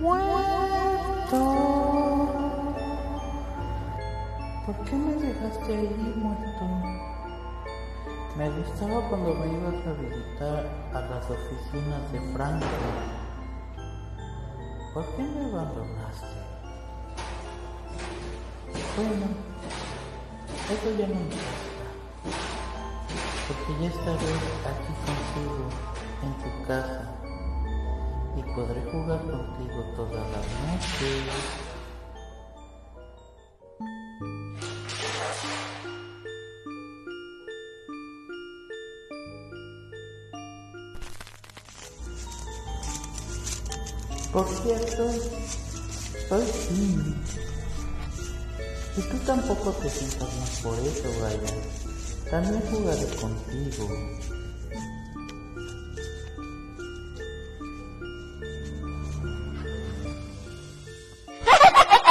Muerto. ¿Por qué me dejaste ahí muerto? Me gustaba cuando me ibas a visitar a las oficinas de Franco. ¿Por qué me abandonaste? Bueno, eso ya no importa. Porque ya estaré aquí contigo, en tu casa. Podré jugar contigo todas las noches. Por cierto, soy Tim. Y tú tampoco te sientas más por eso, Brian. También jugaré contigo.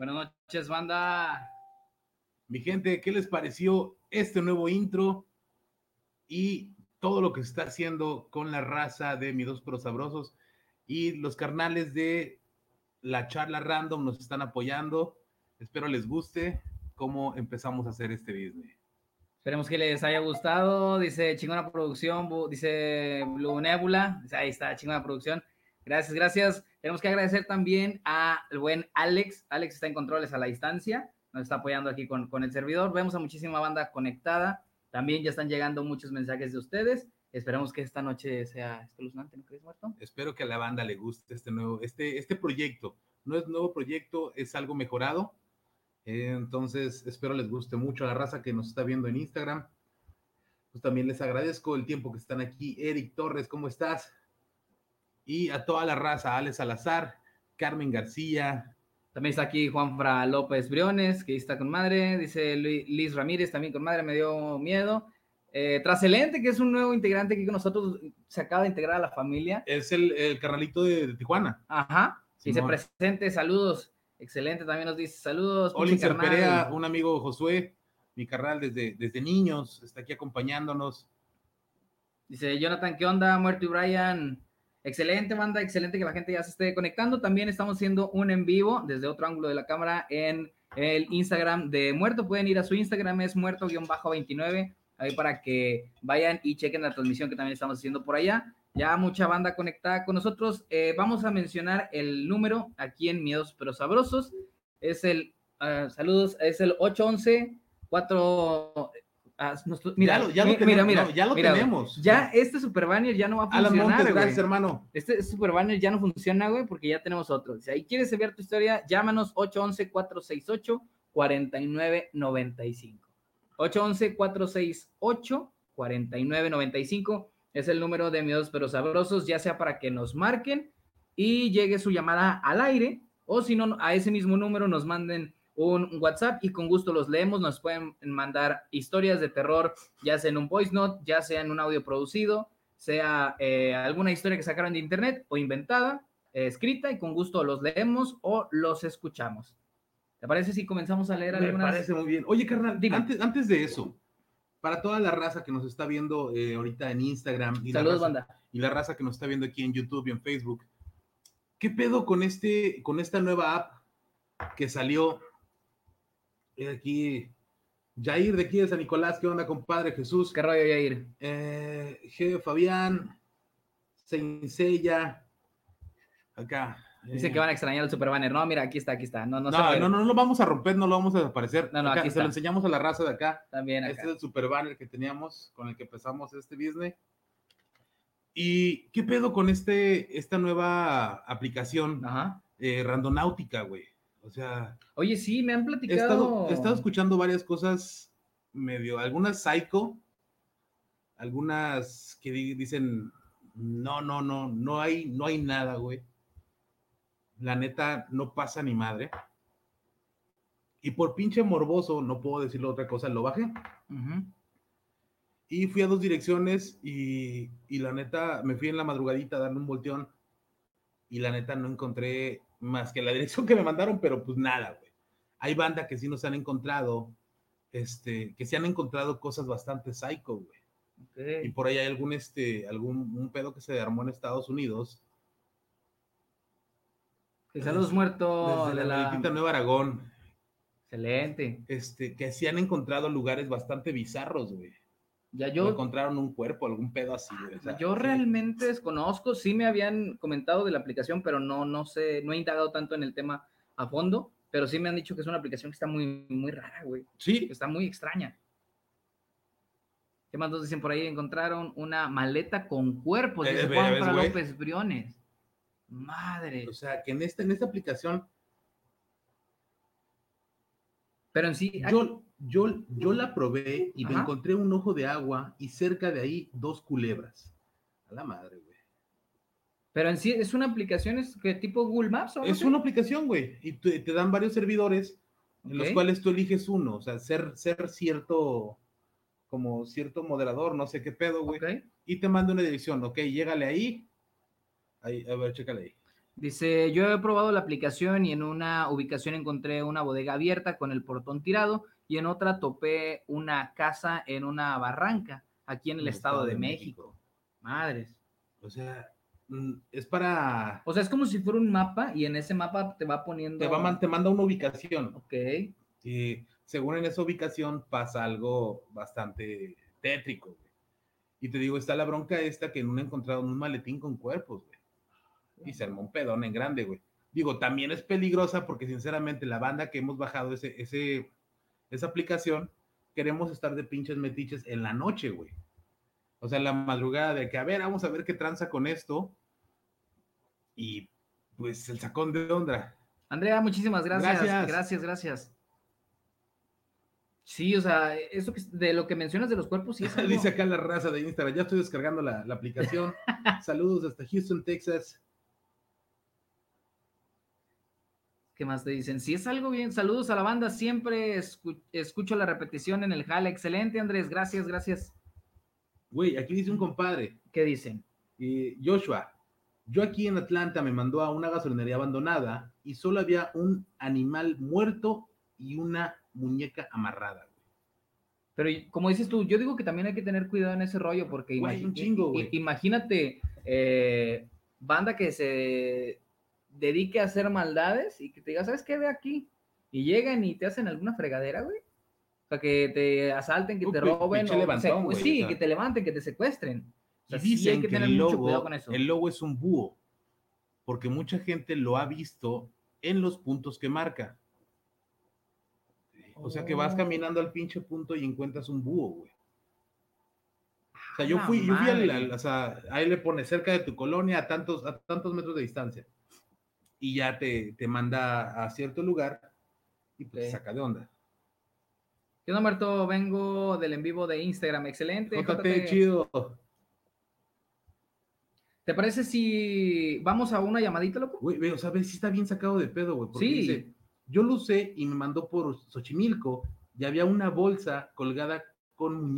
Buenas noches, banda. Mi gente, ¿qué les pareció este nuevo intro y todo lo que se está haciendo con la raza de mis dos prosabrosos y los carnales de la charla random nos están apoyando? Espero les guste cómo empezamos a hacer este business. Esperemos que les haya gustado. Dice chingona producción, dice Blue Nebula. Dice, ahí está, chingona producción. Gracias, gracias. Tenemos que agradecer también al buen Alex. Alex está en controles a la distancia. Nos está apoyando aquí con, con el servidor. Vemos a muchísima banda conectada. También ya están llegando muchos mensajes de ustedes. Esperemos que esta noche sea espeluznante, ¿no crees, muerto? Espero que a la banda le guste este nuevo, este, este proyecto. No es nuevo proyecto, es algo mejorado. Eh, entonces, espero les guste mucho a la raza que nos está viendo en Instagram. Pues también les agradezco el tiempo que están aquí. Eric Torres, ¿cómo estás? Y a toda la raza, Alex Salazar, Carmen García, También está aquí Juanfra López Briones, que está con madre. Dice Liz Ramírez, también con madre, me dio miedo. Eh, Traselente, que es un nuevo integrante aquí con nosotros, se acaba de integrar a la familia. es el, el carnalito de, de Tijuana. Ajá. Dice Simón. presente, saludos. Excelente, también nos dice saludos. carnal. Perea, un amigo Josué, mi carnal desde, desde niños, está aquí acompañándonos. Dice Jonathan, ¿qué onda? Muerto y Brian. Excelente, banda, excelente que la gente ya se esté conectando. También estamos haciendo un en vivo desde otro ángulo de la cámara en el Instagram de Muerto. Pueden ir a su Instagram, es muerto-29, ahí para que vayan y chequen la transmisión que también estamos haciendo por allá. Ya mucha banda conectada con nosotros. Eh, vamos a mencionar el número aquí en Miedos pero Sabrosos. Es el, ah, saludos, es el 811 4... ah, nuestro- mira, ya lo, ya lo mi- tenemos, mira, mira, no, ya lo mira, güey. tenemos. Ya este super banner ya no va a funcionar, Montes, gracias, hermano. Este super banner ya no funciona, güey, porque ya tenemos otro. Si ahí quieres enviar tu historia, llámanos 811-468-4995. 811-468-4995 es el número de miedos pero sabrosos, ya sea para que nos marquen y llegue su llamada al aire, o si no, a ese mismo número nos manden un WhatsApp y con gusto los leemos. Nos pueden mandar historias de terror, ya sea en un voice note, ya sea en un audio producido, sea eh, alguna historia que sacaron de internet o inventada, eh, escrita, y con gusto los leemos o los escuchamos. ¿Te parece si comenzamos a leer Me algunas? parece muy bien. Oye, carnal, Dime. antes, antes de eso, para toda la raza que nos está viendo eh, ahorita en Instagram y, la Saludos, raza, banda. y la raza que nos está viendo aquí en YouTube y en Facebook, ¿qué pedo con, este, con esta nueva app que salió aquí? Jair de aquí de San Nicolás, ¿qué onda, compadre Jesús? ¿Qué rollo, Yair? Eh, G. Fabián, Saint Seiya, acá. Dicen eh, que van a extrañar el super banner. No, mira, aquí está, aquí está. No, no, No, se no, no, no lo vamos a romper, no lo vamos a desaparecer. No, no, Acá, aquí se lo está. enseñamos a la raza de acá. También acá. Este es el super banner que teníamos con el que empezamos este business. ¿Y qué pedo con este, esta nueva aplicación Ajá. eh, randonáutica, güey? O sea, Oye, sí, me han he platicado. estado, he estado escuchando varias cosas medio, algunas psycho, algunas que di- dicen, no, no, no, no hay, no hay nada, güey. La neta, no pasa ni madre. Y por pinche morboso, no puedo decirle otra cosa, lo bajé. Y fui a dos direcciones y, y la neta me fui en la madrugadita a darle un volteón y la neta no encontré más que la dirección que me mandaron, pero pues nada, güey. Hay banda que sí nos han encontrado, este, que se han encontrado cosas bastante psycho, güey. Y por ahí hay algún, este, algún un pedo que se armó en Estados Unidos. Que saludos muerto desde de la la. Nueva Aragón, Excelente. este, que se han encontrado lugares bastante bizarros, güey. Ya Yo yo, encontraron un cuerpo, algún pedo así, o sea, yo realmente desconozco. Sí me habían comentado de la aplicación, pero no, no sé, no he indagado tanto en el tema a fondo. Pero sí me han dicho que es una aplicación que está muy, muy rara, güey. Sí, está muy extraña. ¿Qué más nos dicen por ahí? Encontraron una maleta con cuerpos, ve- Juan. López Briones. Madre. O sea, que en esta, en esta aplicación, Pero en sí, yo, yo, yo la probé y me encontré un ojo de agua y cerca de ahí dos culebras. A la madre, güey. pero en sí es una aplicación es que tipo Google Maps o algo Es una aplicación, güey, y te, te dan varios servidores en los cuales tú eliges uno, o sea, ser, ser cierto, como cierto moderador, no sé qué pedo, güey, y te manda una dirección, ok, llégale ahí, ahí, a ver, chécale ahí. Dice, yo he probado la aplicación y en una ubicación encontré una bodega abierta con el portón tirado y en otra topé una casa en una barranca aquí en el Estado, de, México. Madres. O sea, mm, es para, O sea, es como si fuera un mapa y en ese mapa te va poniendo... te, va, te manda una ubicación, Ok. y según en esa ubicación pasa algo bastante tétrico, güey. Y te digo, está la bronca esta que en una encontraron un maletín con cuerpos, güey. Y se armó un pedón en grande, güey. Digo, también es peligrosa porque sinceramente la banda que hemos bajado ese, ese, esa aplicación, queremos estar de pinches metiches en la noche, güey. O sea, en la madrugada de que, a ver, vamos a ver qué tranza con esto. Y pues el sacón de onda. Andrea, muchísimas gracias. Gracias. Gracias, gracias. Sí, o sea, eso que, de lo que mencionas de los cuerpos, sí es algo- Dice acá la raza de Instagram, ya estoy descargando la, la aplicación. Saludos hasta Houston, Texas. ¿Qué más te dicen? Si es algo bien, saludos a la banda, siempre escu- escucho la repetición en el jale. Excelente, Andrés, gracias, gracias. Güey, aquí dice un compadre, ¿Qué dicen? eh, Joshua, yo aquí en Atlanta me mandó a una gasolinería abandonada y solo había un animal muerto y una muñeca amarrada. güey. Pero como dices tú, yo digo que también hay que tener cuidado en ese rollo, porque Güey, imagi- un chingo, i- güey. imagínate, eh, banda que se dedique a hacer maldades y que te diga, ¿sabes qué? Ve aquí. Y llegan y te hacen alguna fregadera, güey. O sea, que te asalten, que te roben. o levantón, se- güey, sí, o sea. que te levanten, que te secuestren. O sea, Y sí dicen hay que que, tener el, mucho cuidado con eso. el lobo es un búho, porque mucha gente lo ha visto en los puntos que marca. O sea que vas Oh. caminando al pinche punto y encuentras un búho, güey. O sea, yo fui, yo fui al, al- o sea, ahí le pone cerca de tu colonia a tantos, a tantos metros de distancia. Y ya te, te manda a cierto lugar y pues saca de onda. ¿Qué onda, Marto? Vengo del en vivo de Instagram. Excelente. JT. chido. ¿Te parece si vamos a una llamadita, loco? Güey, o sea, ve, sí está bien sacado de pedo, güey. Porque Sí. dice, yo lo usé y me mandó por Xochimilco y había una bolsa colgada con